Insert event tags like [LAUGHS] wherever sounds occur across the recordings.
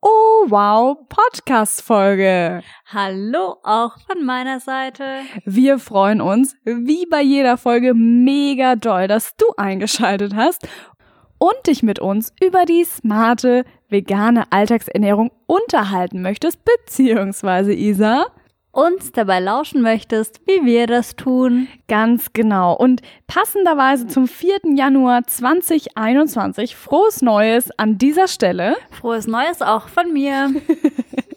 Oh wow Podcast Folge. Hallo auch von meiner Seite. Wir freuen uns, wie bei jeder Folge, mega doll, dass du eingeschaltet hast und dich mit uns über die smarte vegane Alltagsernährung unterhalten möchtest, beziehungsweise Isa uns dabei lauschen möchtest, wie wir das tun. Ganz genau. Und passenderweise zum 4. Januar 2021, frohes Neues an dieser Stelle. Frohes Neues auch von mir. [LAUGHS]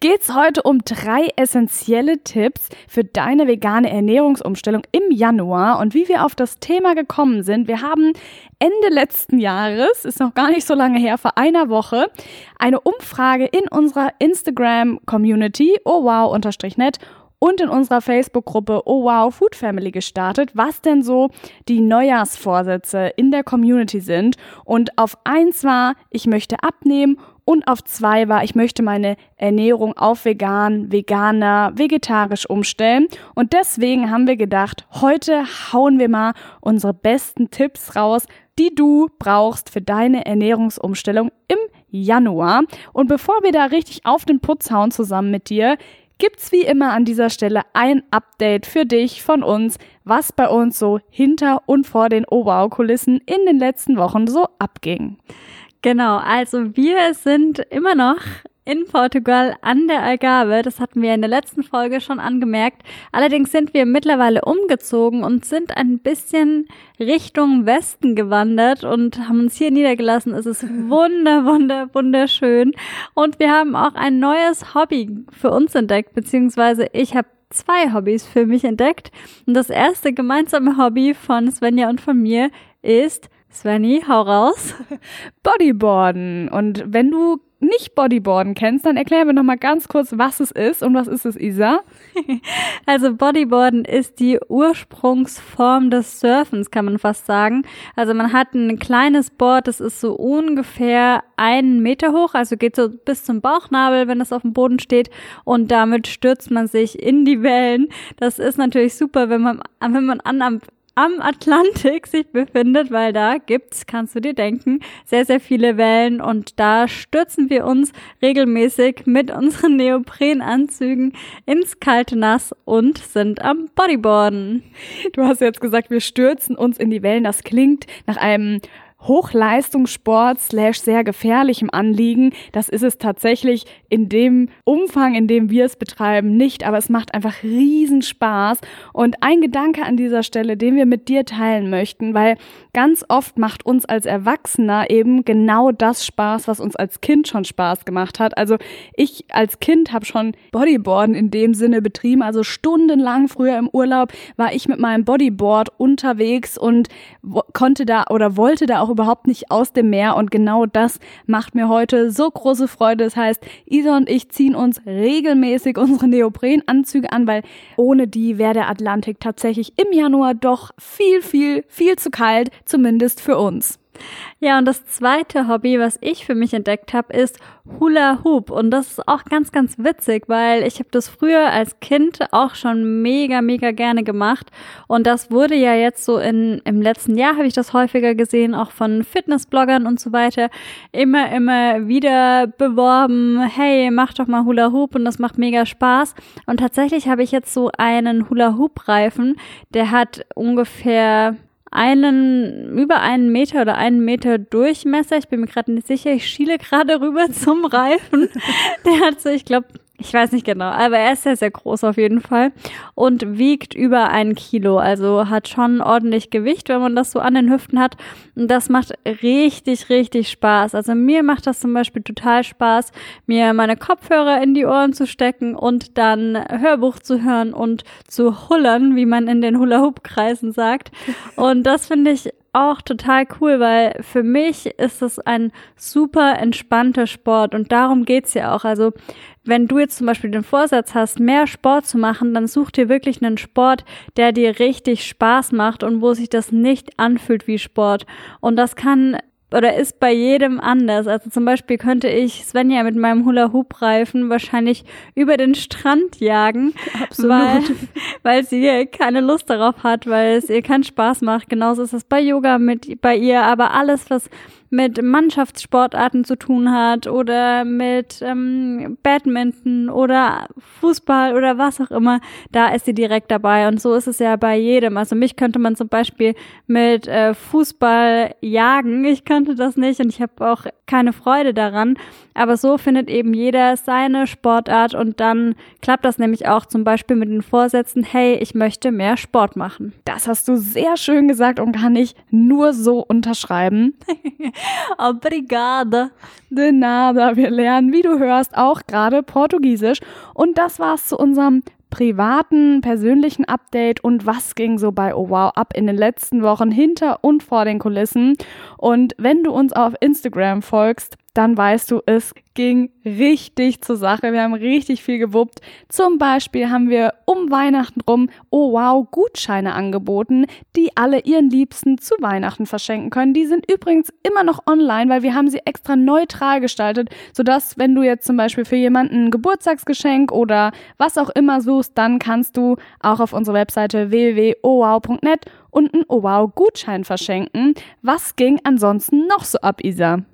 geht's heute um drei essentielle Tipps für deine vegane Ernährungsumstellung im Januar und wie wir auf das Thema gekommen sind. Wir haben Ende letzten Jahres, ist noch gar nicht so lange her, vor einer Woche, eine Umfrage in unserer Instagram-Community, oh wow, net und in unserer Facebook-Gruppe Oh Wow Food Family gestartet, was denn so die Neujahrsvorsätze in der Community sind. Und auf eins war, ich möchte abnehmen und auf zwei war, ich möchte meine Ernährung auf vegan, veganer, vegetarisch umstellen. Und deswegen haben wir gedacht, heute hauen wir mal unsere besten Tipps raus, die du brauchst für deine Ernährungsumstellung im Januar. Und bevor wir da richtig auf den Putz hauen zusammen mit dir, gibt's wie immer an dieser Stelle ein Update für dich von uns, was bei uns so hinter und vor den Oberau-Kulissen in den letzten Wochen so abging. Genau, also wir sind immer noch in Portugal an der Algarve. Das hatten wir in der letzten Folge schon angemerkt. Allerdings sind wir mittlerweile umgezogen und sind ein bisschen Richtung Westen gewandert und haben uns hier niedergelassen. Es ist [LAUGHS] wunder, wunder, wunderschön. Und wir haben auch ein neues Hobby für uns entdeckt, beziehungsweise ich habe zwei Hobbys für mich entdeckt. Und das erste gemeinsame Hobby von Svenja und von mir ist Svenny, hau raus. [LAUGHS] Bodyboarden. Und wenn du nicht Bodyboarden kennst, dann erklär mir noch mal ganz kurz, was es ist und was ist es, Isa? [LAUGHS] Also Bodyboarden ist die Ursprungsform des Surfens, kann man fast sagen. Also man hat ein kleines Board, das ist so ungefähr einen Meter hoch, also geht so bis zum Bauchnabel, wenn es auf dem Boden steht und damit stürzt man sich in die Wellen. Das ist natürlich super, wenn man, wenn man an, am Atlantik sich befindet, weil da gibt's, kannst du dir denken, sehr, sehr viele Wellen und da stürzen wir uns regelmäßig mit unseren Neoprenanzügen ins kalte Nass und sind am Bodyboarden. Du hast jetzt gesagt, wir stürzen uns in die Wellen. Das klingt nach einem Hochleistungssport slash sehr gefährlichem Anliegen. Das ist es tatsächlich in dem Umfang, in dem wir es betreiben, nicht, aber es macht einfach riesen Spaß. Und ein Gedanke an dieser Stelle, den wir mit dir teilen möchten, weil ganz oft macht uns als Erwachsener eben genau das Spaß, was uns als Kind schon Spaß gemacht hat. Also ich als Kind habe schon Bodyboarden in dem Sinne betrieben, also stundenlang früher im Urlaub war ich mit meinem Bodyboard unterwegs und konnte da oder wollte da auch auch überhaupt nicht aus dem Meer und genau das macht mir heute so große Freude. Das heißt, Isa und ich ziehen uns regelmäßig unsere Neoprenanzüge an, weil ohne die wäre der Atlantik tatsächlich im Januar doch viel, viel, viel zu kalt, zumindest für uns. Ja, und das zweite Hobby, was ich für mich entdeckt habe, ist Hula Hoop. Und das ist auch ganz, ganz witzig, weil ich habe das früher als Kind auch schon mega, mega gerne gemacht. Und das wurde ja jetzt so in, im letzten Jahr habe ich das häufiger gesehen, auch von Fitnessbloggern und so weiter, immer, immer wieder beworben, hey, mach doch mal Hula Hoop und das macht mega Spaß. Und tatsächlich habe ich jetzt so einen Hula Hoop Reifen, der hat ungefähr einen, über einen Meter oder einen Meter Durchmesser. Ich bin mir gerade nicht sicher. Ich schiele gerade rüber zum Reifen. [LAUGHS] Der hat so, ich glaube, ich weiß nicht genau, aber er ist sehr, sehr groß auf jeden Fall und wiegt über ein Kilo. Also hat schon ordentlich Gewicht, wenn man das so an den Hüften hat. Und das macht richtig, richtig Spaß. Also mir macht das zum Beispiel total Spaß, mir meine Kopfhörer in die Ohren zu stecken und dann Hörbuch zu hören und zu hullern, wie man in den Hula-Hoop-Kreisen sagt. [LAUGHS] Und das finde ich auch total cool, weil für mich ist es ein super entspannter Sport und darum geht's ja auch. Also wenn du jetzt zum Beispiel den Vorsatz hast, mehr Sport zu machen, dann such dir wirklich einen Sport, der dir richtig Spaß macht und wo sich das nicht anfühlt wie Sport. Und das kann oder ist bei jedem anders. Also zum Beispiel könnte ich Svenja mit meinem Hula-Hoop-Reifen wahrscheinlich über den Strand jagen, Absolut. Weil, weil sie keine Lust darauf hat, weil es ihr keinen Spaß macht. Genauso ist es bei Yoga mit bei ihr, aber alles, was mit Mannschaftssportarten zu tun hat oder mit ähm, Badminton oder Fußball oder was auch immer, da ist sie direkt dabei. Und so ist es ja bei jedem. Also mich könnte man zum Beispiel mit äh, Fußball jagen. Ich könnte das nicht und ich habe auch keine Freude daran. Aber so findet eben jeder seine Sportart und dann klappt das nämlich auch zum Beispiel mit den Vorsätzen, hey, ich möchte mehr Sport machen. Das hast du sehr schön gesagt und kann ich nur so unterschreiben. [LAUGHS] [LAUGHS] Obrigada. De nada. Wir lernen, wie du hörst, auch gerade Portugiesisch. Und das war's zu unserem privaten, persönlichen Update und was ging so bei Oh Wow ab in den letzten Wochen hinter und vor den Kulissen. Und wenn du uns auf Instagram folgst, dann weißt du, es ging richtig zur Sache. Wir haben richtig viel gewuppt. Zum Beispiel haben wir um Weihnachten rum, oh wow, Gutscheine angeboten, die alle ihren Liebsten zu Weihnachten verschenken können. Die sind übrigens immer noch online, weil wir haben sie extra neutral gestaltet, sodass wenn du jetzt zum Beispiel für jemanden ein Geburtstagsgeschenk oder was auch immer suchst, dann kannst du auch auf unserer Webseite www.owow.net und einen Oh wow Gutschein verschenken. Was ging ansonsten noch so ab, Isa?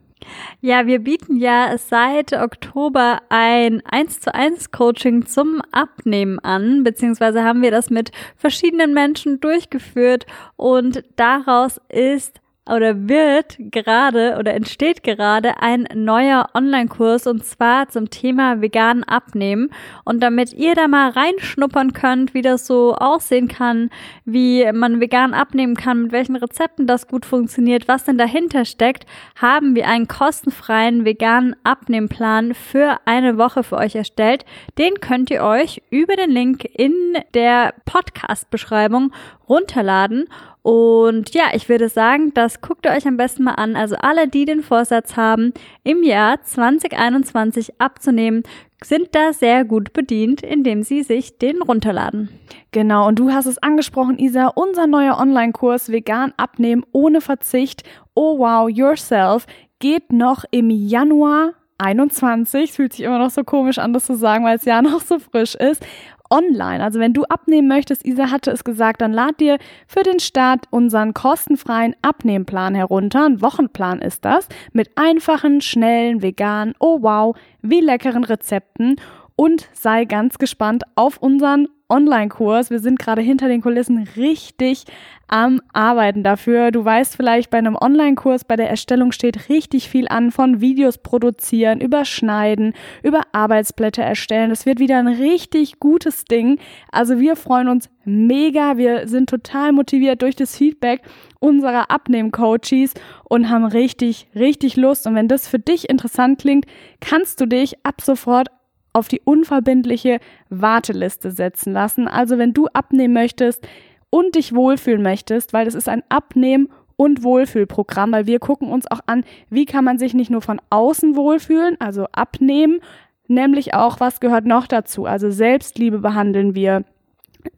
Ja, wir bieten ja seit Oktober ein 1 zu 1 Coaching zum Abnehmen an, beziehungsweise haben wir das mit verschiedenen Menschen durchgeführt und daraus ist oder wird gerade oder entsteht gerade ein neuer Online-Kurs und zwar zum Thema vegan abnehmen. Und damit ihr da mal reinschnuppern könnt, wie das so aussehen kann, wie man vegan abnehmen kann, mit welchen Rezepten das gut funktioniert, was denn dahinter steckt, haben wir einen kostenfreien veganen Abnehmplan für eine Woche für euch erstellt. Den könnt ihr euch über den Link in der Podcast-Beschreibung runterladen und ja, ich würde sagen, das guckt ihr euch am besten mal an. Also alle, die den Vorsatz haben, im Jahr 2021 abzunehmen, sind da sehr gut bedient, indem sie sich den runterladen. Genau, und du hast es angesprochen, Isa, unser neuer Online-Kurs Vegan abnehmen ohne Verzicht. Oh wow, yourself geht noch im Januar 21. Fühlt sich immer noch so komisch an, das zu sagen, weil es ja [LAUGHS] noch so frisch ist online. Also wenn du abnehmen möchtest, Isa hatte es gesagt, dann lad dir für den Start unseren kostenfreien Abnehmplan herunter. Ein Wochenplan ist das. Mit einfachen, schnellen, veganen, oh wow, wie leckeren Rezepten. Und sei ganz gespannt auf unseren Online-Kurs. Wir sind gerade hinter den Kulissen richtig am Arbeiten dafür. Du weißt vielleicht, bei einem Online-Kurs, bei der Erstellung steht richtig viel an von Videos produzieren, überschneiden, über Arbeitsblätter erstellen. Das wird wieder ein richtig gutes Ding. Also wir freuen uns mega. Wir sind total motiviert durch das Feedback unserer Abnehm-Coaches und haben richtig, richtig Lust. Und wenn das für dich interessant klingt, kannst du dich ab sofort auf die unverbindliche Warteliste setzen lassen. Also wenn du abnehmen möchtest und dich wohlfühlen möchtest, weil das ist ein Abnehmen und Wohlfühlprogramm, weil wir gucken uns auch an, wie kann man sich nicht nur von außen wohlfühlen, also abnehmen, nämlich auch, was gehört noch dazu? Also Selbstliebe behandeln wir,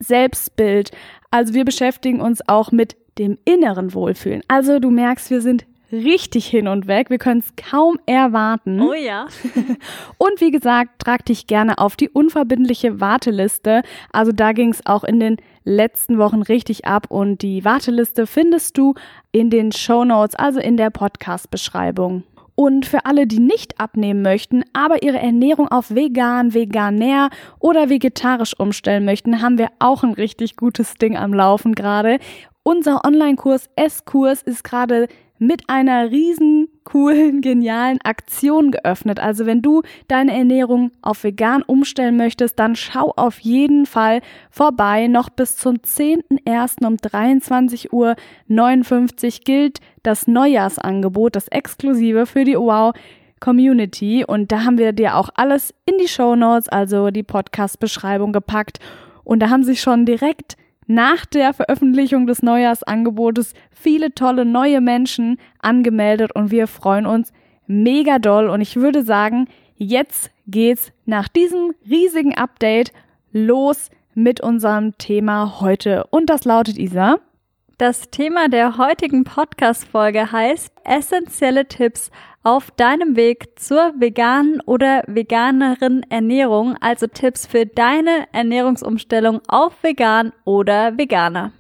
Selbstbild. Also wir beschäftigen uns auch mit dem inneren Wohlfühlen. Also du merkst, wir sind richtig hin und weg. Wir können es kaum erwarten. Oh ja. [LAUGHS] und wie gesagt, trag dich gerne auf die unverbindliche Warteliste. Also da ging es auch in den letzten Wochen richtig ab und die Warteliste findest du in den Show Notes, also in der Podcast-Beschreibung. Und für alle, die nicht abnehmen möchten, aber ihre Ernährung auf vegan, veganär oder vegetarisch umstellen möchten, haben wir auch ein richtig gutes Ding am Laufen gerade. Unser Online-Kurs S-Kurs ist gerade mit einer riesen coolen, [LAUGHS] genialen Aktion geöffnet. Also wenn du deine Ernährung auf vegan umstellen möchtest, dann schau auf jeden Fall vorbei. Noch bis zum 10.01. um 23 Uhr 59 gilt das Neujahrsangebot, das exklusive für die Wow Community. Und da haben wir dir auch alles in die Show Notes, also die Podcast-Beschreibung gepackt. Und da haben sich schon direkt nach der Veröffentlichung des Neujahrsangebotes viele tolle neue Menschen angemeldet und wir freuen uns mega doll und ich würde sagen, jetzt geht's nach diesem riesigen Update los mit unserem Thema heute. Und das lautet Isa. Das Thema der heutigen Podcast-Folge heißt essentielle Tipps auf deinem Weg zur veganen oder veganeren Ernährung, also Tipps für deine Ernährungsumstellung auf vegan oder veganer.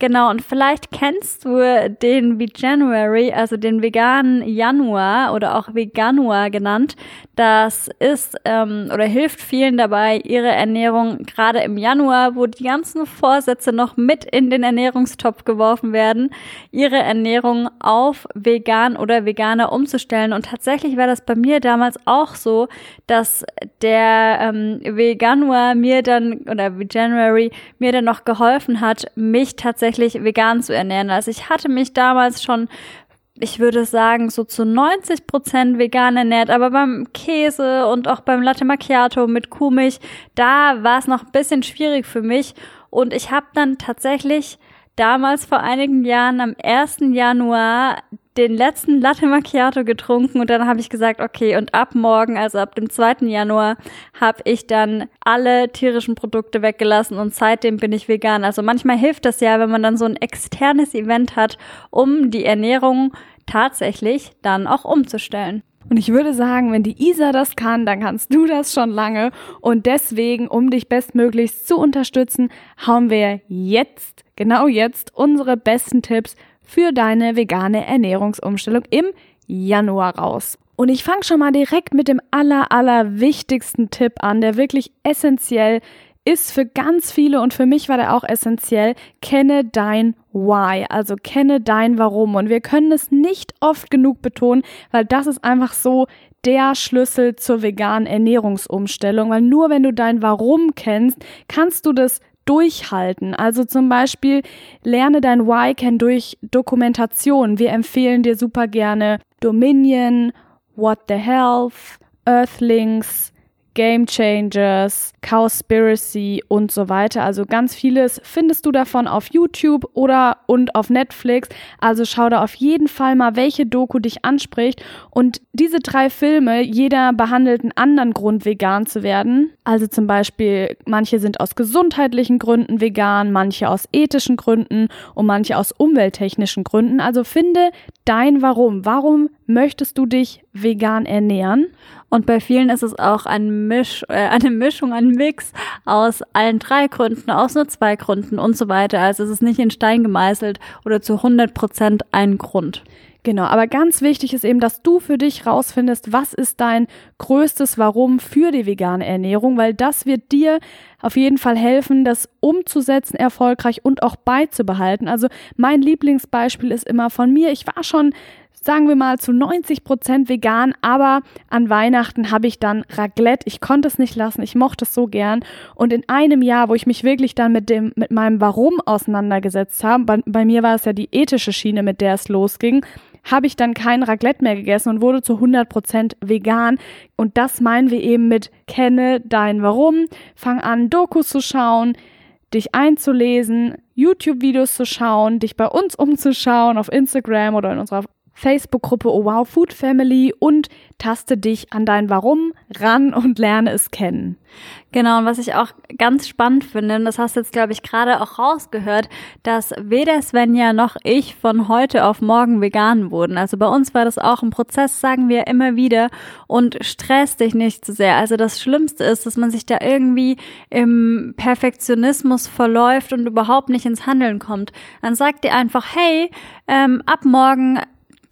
Genau, und vielleicht kennst du den Veganuary, also den veganen Januar oder auch Veganuar genannt. Das ist ähm, oder hilft vielen dabei, ihre Ernährung gerade im Januar, wo die ganzen Vorsätze noch mit in den Ernährungstopf geworfen werden, ihre Ernährung auf vegan oder veganer umzustellen. Und tatsächlich war das bei mir damals auch so, dass der ähm, Veganuar mir dann oder Veganuary mir dann noch geholfen hat, mich tatsächlich vegan zu ernähren. Also ich hatte mich damals schon ich würde sagen, so zu 90 Prozent vegan ernährt, aber beim Käse und auch beim Latte Macchiato mit Kuhmilch, da war es noch ein bisschen schwierig für mich. Und ich habe dann tatsächlich damals vor einigen Jahren am 1. Januar den letzten Latte Macchiato getrunken und dann habe ich gesagt, okay, und ab morgen, also ab dem 2. Januar, habe ich dann alle tierischen Produkte weggelassen und seitdem bin ich vegan. Also manchmal hilft das ja, wenn man dann so ein externes Event hat, um die Ernährung tatsächlich dann auch umzustellen. Und ich würde sagen, wenn die Isa das kann, dann kannst du das schon lange. Und deswegen, um dich bestmöglichst zu unterstützen, hauen wir jetzt, genau jetzt, unsere besten Tipps für deine vegane Ernährungsumstellung im Januar raus. Und ich fange schon mal direkt mit dem aller, aller wichtigsten Tipp an, der wirklich essentiell ist für ganz viele und für mich war der auch essentiell. Kenne dein Why, also kenne dein Warum. Und wir können es nicht oft genug betonen, weil das ist einfach so der Schlüssel zur veganen Ernährungsumstellung, weil nur wenn du dein Warum kennst, kannst du das durchhalten. Also zum Beispiel lerne dein Why kennen durch Dokumentation. Wir empfehlen dir super gerne Dominion, What the Health, Earthlings, Game Changers, Cowspiracy und so weiter. Also ganz vieles findest du davon auf YouTube oder und auf Netflix. Also schau da auf jeden Fall mal, welche Doku dich anspricht. Und diese drei Filme, jeder behandelt einen anderen Grund, vegan zu werden. Also zum Beispiel, manche sind aus gesundheitlichen Gründen vegan, manche aus ethischen Gründen und manche aus umwelttechnischen Gründen. Also finde dein Warum. Warum möchtest du dich vegan ernähren? Und bei vielen ist es auch ein Misch, äh, eine Mischung, ein Mix aus allen drei Gründen, aus nur zwei Gründen und so weiter. Also es ist nicht in Stein gemeißelt oder zu 100 Prozent ein Grund. Genau, aber ganz wichtig ist eben, dass du für dich rausfindest, was ist dein größtes Warum für die vegane Ernährung, weil das wird dir auf jeden Fall helfen, das umzusetzen erfolgreich und auch beizubehalten. Also mein Lieblingsbeispiel ist immer von mir. Ich war schon sagen wir mal zu 90 Prozent vegan, aber an Weihnachten habe ich dann Raclette. Ich konnte es nicht lassen, ich mochte es so gern. Und in einem Jahr, wo ich mich wirklich dann mit dem, mit meinem Warum auseinandergesetzt habe, bei, bei mir war es ja die ethische Schiene, mit der es losging, habe ich dann kein Raclette mehr gegessen und wurde zu 100 Prozent vegan. Und das meinen wir eben mit kenne dein Warum, fang an Dokus zu schauen, dich einzulesen, YouTube-Videos zu schauen, dich bei uns umzuschauen auf Instagram oder in unserer Facebook-Gruppe Oh Wow Food Family und taste dich an dein Warum ran und lerne es kennen. Genau, und was ich auch ganz spannend finde, und das hast du jetzt, glaube ich, gerade auch rausgehört, dass weder Svenja noch ich von heute auf morgen vegan wurden. Also bei uns war das auch ein Prozess, sagen wir immer wieder, und stress dich nicht zu so sehr. Also das Schlimmste ist, dass man sich da irgendwie im Perfektionismus verläuft und überhaupt nicht ins Handeln kommt. Dann sagt dir einfach, hey, ähm, ab morgen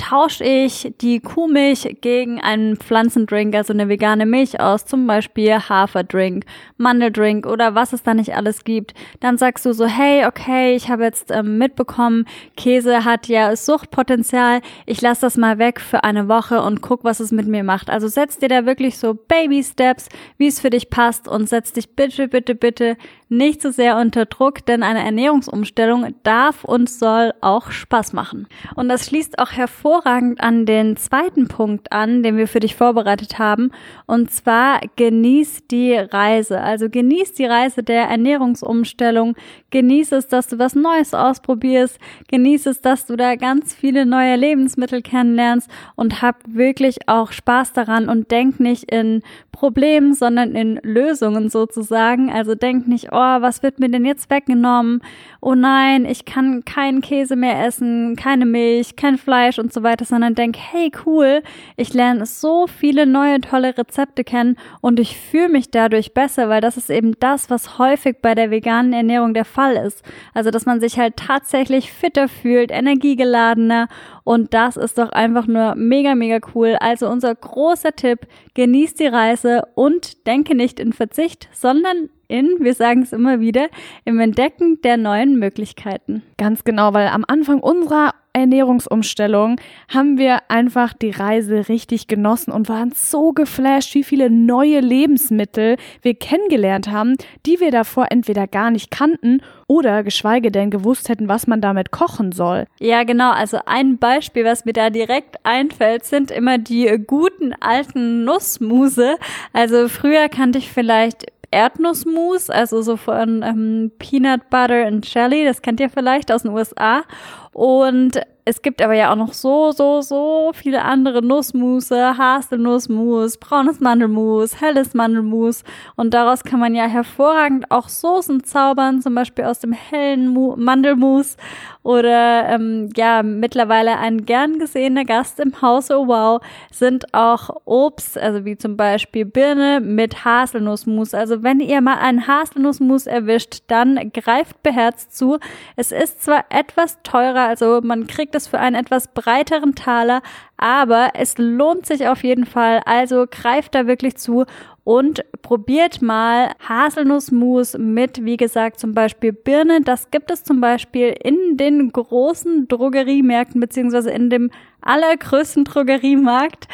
tausche ich die Kuhmilch gegen einen Pflanzendrink, also eine vegane Milch aus, zum Beispiel Haferdrink, Mandeldrink oder was es da nicht alles gibt. Dann sagst du so, hey, okay, ich habe jetzt ähm, mitbekommen, Käse hat ja Suchtpotenzial, ich lasse das mal weg für eine Woche und guck, was es mit mir macht. Also setz dir da wirklich so Baby Steps, wie es für dich passt und setz dich bitte, bitte, bitte nicht so sehr unter Druck, denn eine Ernährungsumstellung darf und soll auch Spaß machen. Und das schließt auch hervorragend an den zweiten Punkt an, den wir für dich vorbereitet haben. Und zwar genieß die Reise. Also genieß die Reise der Ernährungsumstellung. Genieß es, dass du was Neues ausprobierst. Genieß es, dass du da ganz viele neue Lebensmittel kennenlernst und hab wirklich auch Spaß daran und denk nicht in Problemen, sondern in Lösungen sozusagen. Also denk nicht, oh, was wird mir denn jetzt weggenommen? Oh nein, ich kann keinen Käse mehr essen, keine Milch, kein Fleisch und so weiter, sondern denk, hey cool, ich lerne so viele neue tolle Rezepte kennen und ich fühle mich dadurch besser, weil das ist eben das, was häufig bei der veganen Ernährung der Fall ist. Also, dass man sich halt tatsächlich fitter fühlt, energiegeladener und das ist doch einfach nur mega, mega cool. Also unser großer Tipp, genießt die Reise und denke nicht in Verzicht, sondern in, wir sagen es immer wieder, im Entdecken der neuen Möglichkeiten. Ganz genau, weil am Anfang unserer Ernährungsumstellung haben wir einfach die Reise richtig genossen und waren so geflasht, wie viele neue Lebensmittel wir kennengelernt haben, die wir davor entweder gar nicht kannten oder geschweige denn gewusst hätten, was man damit kochen soll. Ja, genau. Also ein Beispiel, was mir da direkt einfällt, sind immer die guten alten Nussmuse. Also früher kannte ich vielleicht Erdnussmus, also so von ähm, Peanut Butter and Jelly, das kennt ihr vielleicht aus den USA. Und es gibt aber ja auch noch so, so, so viele andere Nussmusse, Haselnussmus, braunes Mandelmus, helles Mandelmus. Und daraus kann man ja hervorragend auch Soßen zaubern, zum Beispiel aus dem hellen Mu Mandelmus. Oder ähm, ja, mittlerweile ein gern gesehener Gast im Haus, oh wow, sind auch Obst, also wie zum Beispiel Birne mit Haselnussmus. Also wenn ihr mal einen Haselnussmus erwischt, dann greift beherzt zu. Es ist zwar etwas teurer, also man kriegt kriegt es für einen etwas breiteren Taler, aber es lohnt sich auf jeden Fall. Also greift da wirklich zu und probiert mal Haselnussmus mit, wie gesagt, zum Beispiel Birne. Das gibt es zum Beispiel in den großen Drogeriemärkten beziehungsweise in dem allergrößten Drogeriemarkt.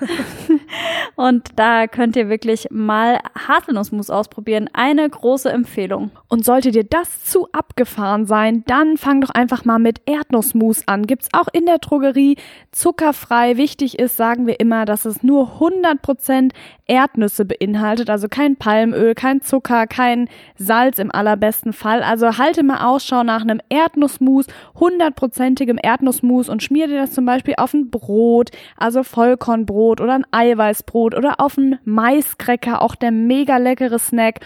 [LAUGHS] und da könnt ihr wirklich mal Haselnussmus ausprobieren. Eine große Empfehlung. Und sollte dir das zu abgefahren sein, dann fang doch einfach mal mit Erdnussmus an. Gibt's auch in der Drogerie zuckerfrei. Wichtig ist, sagen wir immer, dass es nur 100% Erdnüsse beinhaltet, also kein Palmöl, kein Zucker, kein Salz im allerbesten Fall. Also halte mal Ausschau nach einem Erdnussmus, hundertprozentigem Erdnussmus und schmier dir das zum Beispiel auf ein Brot, also Vollkornbrot oder ein Eiweißbrot oder auf ein Maiskräcker, auch der mega leckere Snack.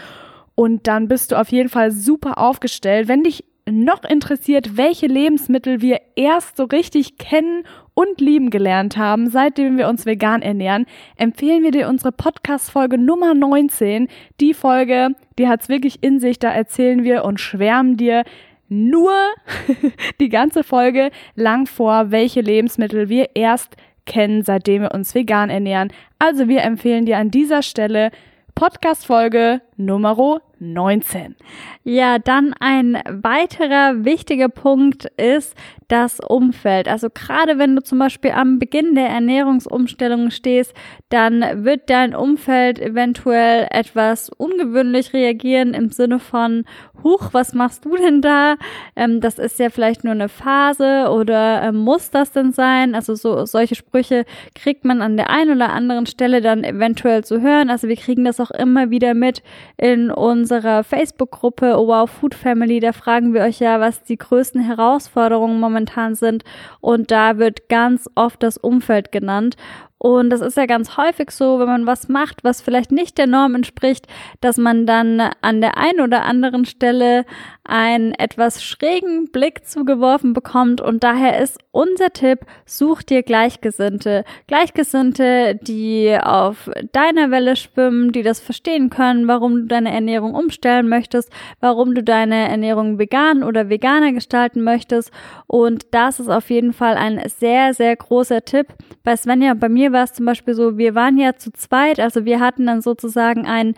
Und dann bist du auf jeden Fall super aufgestellt. Wenn dich noch interessiert, welche Lebensmittel wir erst so richtig kennen und lieben gelernt haben, seitdem wir uns vegan ernähren, empfehlen wir dir unsere Podcast-Folge Nummer 19. Die Folge, die hat's wirklich in sich, da erzählen wir und schwärmen dir nur [LAUGHS] die ganze Folge lang vor, welche Lebensmittel wir erst kennen, seitdem wir uns vegan ernähren. Also wir empfehlen dir an dieser Stelle Podcast-Folge Nummer 19. Ja, dann ein weiterer wichtiger Punkt ist das Umfeld. Also gerade wenn du zum Beispiel am Beginn der Ernährungsumstellung stehst, dann wird dein Umfeld eventuell etwas ungewöhnlich reagieren im Sinne von, huch, was machst du denn da? Ähm, das ist ja vielleicht nur eine Phase oder ähm, muss das denn sein? Also so solche Sprüche kriegt man an der einen oder anderen Stelle dann eventuell zu hören. Also wir kriegen das auch immer wieder mit in unserer Facebook-Gruppe oh Wow Food Family. Da fragen wir euch ja, was die größten Herausforderungen momentan sind. Und da wird ganz oft das Umfeld genannt. Und das ist ja ganz häufig so, wenn man was macht, was vielleicht nicht der Norm entspricht, dass man dann an der einen oder anderen Stelle einen etwas schrägen Blick zugeworfen bekommt. Und daher ist unser Tipp, such dir Gleichgesinnte. Gleichgesinnte, die auf deiner Welle schwimmen, die das verstehen können, warum du deine Ernährung umstellen möchtest, warum du deine Ernährung vegan oder veganer gestalten möchtest. Und das ist auf jeden Fall ein sehr, sehr großer Tipp. Bei Svenja bei mir war es zum Beispiel so, wir waren ja zu zweit, also wir hatten dann sozusagen einen,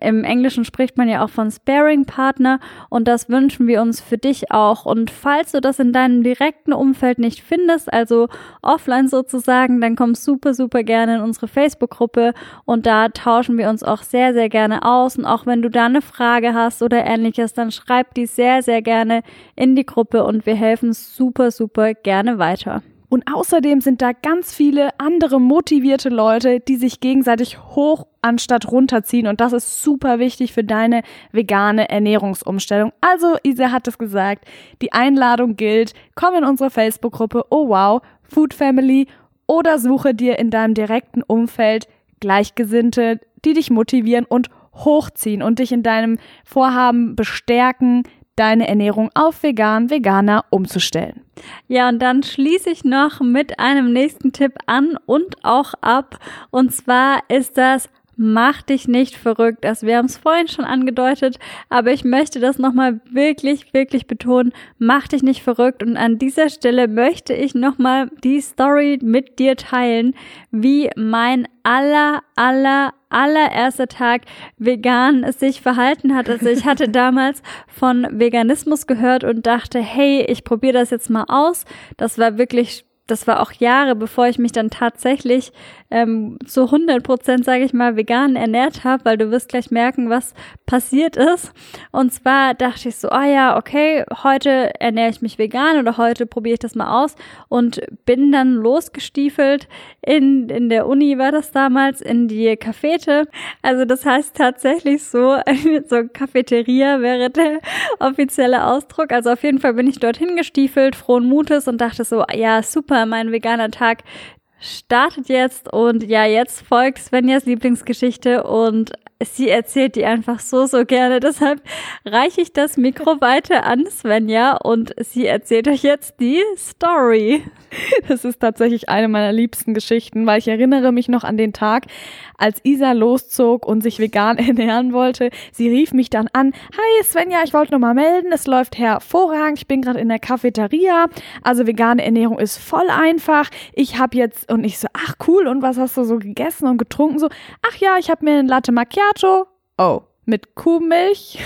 im Englischen spricht man ja auch von Sparing-Partner und das wünschen wir uns für dich auch. Und falls du das in deinem direkten Umfeld nicht findest, also offline sozusagen, dann komm super, super gerne in unsere Facebook-Gruppe und da tauschen wir uns auch sehr, sehr gerne aus. Und auch wenn du da eine Frage hast oder ähnliches, dann schreib die sehr, sehr gerne in die Gruppe und wir helfen super, super gerne weiter. Und außerdem sind da ganz viele andere motivierte Leute, die sich gegenseitig hoch anstatt runterziehen. Und das ist super wichtig für deine vegane Ernährungsumstellung. Also, Isa hat es gesagt, die Einladung gilt. Komm in unsere Facebook-Gruppe, oh wow, Food Family oder suche dir in deinem direkten Umfeld Gleichgesinnte, die dich motivieren und hochziehen und dich in deinem Vorhaben bestärken, deine Ernährung auf vegan, veganer umzustellen. Ja, und dann schließe ich noch mit einem nächsten Tipp an und auch ab. Und zwar ist das mach dich nicht verrückt. Also wir haben es vorhin schon angedeutet, aber ich möchte das nochmal wirklich, wirklich betonen. Mach dich nicht verrückt. Und an dieser Stelle möchte ich nochmal die Story mit dir teilen, wie mein aller, aller, allererster Tag vegan sich verhalten hat. Also ich hatte [LAUGHS] damals von Veganismus gehört und dachte, hey, ich probiere das jetzt mal aus. Das war wirklich das war auch Jahre, bevor ich mich dann tatsächlich ähm, zu 100 Prozent, sage ich mal, vegan ernährt habe, weil du wirst gleich merken, was passiert ist. Und zwar dachte ich so, ah oh ja, okay, heute ernähre ich mich vegan oder heute probiere ich das mal aus und bin dann losgestiefelt in, in der Uni war das damals, in die Cafete. Also das heißt tatsächlich so, [LAUGHS] so Cafeteria wäre der offizielle Ausdruck. Also auf jeden Fall bin ich dorthin gestiefelt, frohen Mutes und dachte so, ja, super, mein veganer Tag startet jetzt. Und ja, jetzt folgt Svenjas Lieblingsgeschichte. Und sie erzählt die einfach so, so gerne. Deshalb reiche ich das Mikro weiter an Svenja und sie erzählt euch jetzt die Story. Das ist tatsächlich eine meiner liebsten Geschichten, weil ich erinnere mich noch an den Tag, als Isa loszog und sich vegan [LAUGHS] ernähren wollte. Sie rief mich dann an. Hi Svenja, ich wollte noch mal melden. Es läuft hervorragend. Ich bin gerade in der Cafeteria. Also vegane Ernährung ist voll einfach. Ich habe jetzt und ich so, ach cool. Und was hast du so gegessen und getrunken? So, ach ja, ich habe mir ein Latte Macchiato. Oh, mit Kuhmilch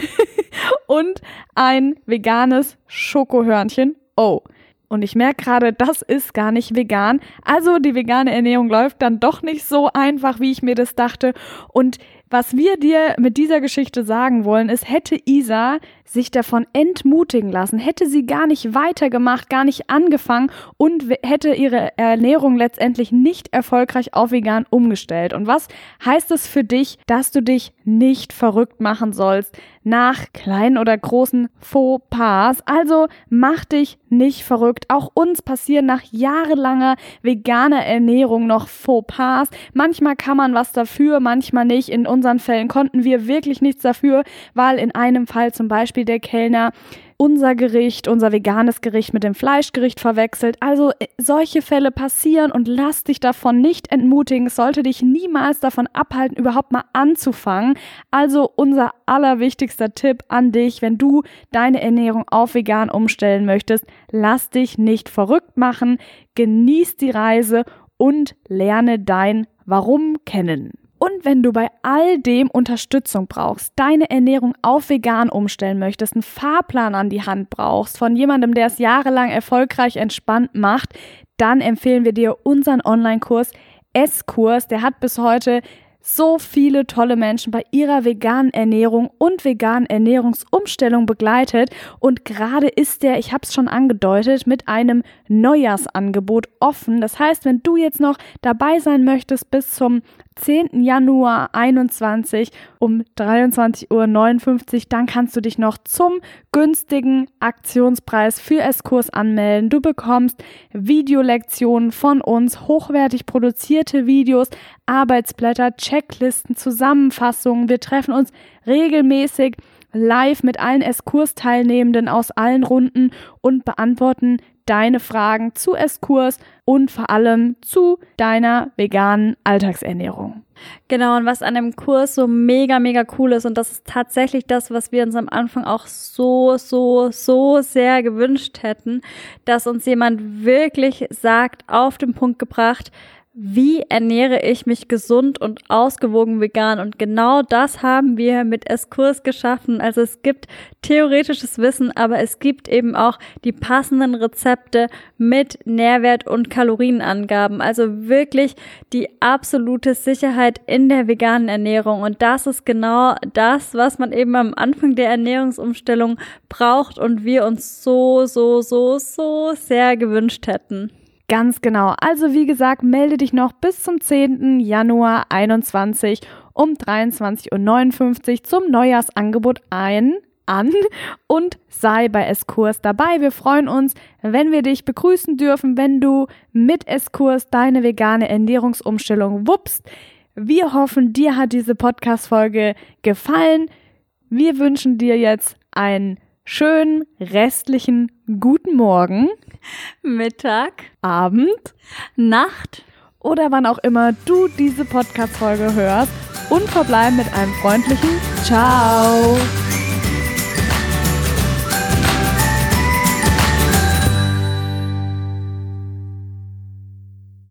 [LAUGHS] und ein veganes Schokohörnchen. Oh. Und ich merke gerade, das ist gar nicht vegan. Also die vegane Ernährung läuft dann doch nicht so einfach, wie ich mir das dachte. Und was wir dir mit dieser Geschichte sagen wollen, ist, hätte Isa sich davon entmutigen lassen, hätte sie gar nicht weitergemacht, gar nicht angefangen und hätte ihre Ernährung letztendlich nicht erfolgreich auf vegan umgestellt. Und was heißt es für dich, dass du dich nicht verrückt machen sollst nach kleinen oder großen Fauxpas? Also mach dich nicht verrückt. Auch uns passieren nach jahrelanger veganer Ernährung noch Fauxpas. Manchmal kann man was dafür, manchmal nicht. In unseren Fällen konnten wir wirklich nichts dafür, weil in einem Fall zum Beispiel Beispiel der Kellner unser Gericht, unser veganes Gericht mit dem Fleischgericht verwechselt. Also äh, solche Fälle passieren und lass dich davon nicht entmutigen. Es sollte dich niemals davon abhalten, überhaupt mal anzufangen. Also unser allerwichtigster Tipp an dich, wenn du deine Ernährung auf vegan umstellen möchtest, lass dich nicht verrückt machen, genieß die Reise und lerne dein Warum kennen. Und wenn du bei all dem Unterstützung brauchst, deine Ernährung auf vegan umstellen möchtest, einen Fahrplan an die Hand brauchst von jemandem, der es jahrelang erfolgreich entspannt macht, dann empfehlen wir dir unseren Online-Kurs S-Kurs. Der hat bis heute so viele tolle Menschen bei ihrer veganen Ernährung und veganen Ernährungsumstellung begleitet und gerade ist der, ich habe es schon angedeutet, mit einem Neujahrsangebot offen. Das heißt, wenn du jetzt noch dabei sein möchtest bis zum 10. Januar 21 um 23.59 Uhr, dann kannst du dich noch zum günstigen Aktionspreis für S-Kurs anmelden. Du bekommst Videolektionen von uns, hochwertig produzierte Videos, Arbeitsblätter, Checklisten, Zusammenfassungen. Wir treffen uns regelmäßig live mit allen S-Kurs-Teilnehmenden aus allen Runden und beantworten deine Fragen zu Esskurs und vor allem zu deiner veganen Alltagsernährung. Genau, und was an dem Kurs so mega, mega cool ist, und das ist tatsächlich das, was wir uns am Anfang auch so, so, so sehr gewünscht hätten, dass uns jemand wirklich sagt, auf den Punkt gebracht, wie ernähre ich mich gesund und ausgewogen vegan? Und genau das haben wir mit Eskurs geschaffen. Also es gibt theoretisches Wissen, aber es gibt eben auch die passenden Rezepte mit Nährwert und Kalorienangaben. Also wirklich die absolute Sicherheit in der veganen Ernährung. Und das ist genau das, was man eben am Anfang der Ernährungsumstellung braucht und wir uns so, so, so, so sehr gewünscht hätten. Ganz genau. Also wie gesagt, melde dich noch bis zum 10. Januar 21 um 23.59 Uhr zum Neujahrsangebot ein an und sei bei Eskurs dabei. Wir freuen uns, wenn wir dich begrüßen dürfen, wenn du mit Eskurs deine vegane Ernährungsumstellung wuppst. Wir hoffen, dir hat diese Podcast-Folge gefallen. Wir wünschen dir jetzt einen schönen restlichen guten Morgen, Mittag, Abend, Nacht oder wann auch immer du diese Podcast-Folge hörst und verbleiben mit einem freundlichen Ciao.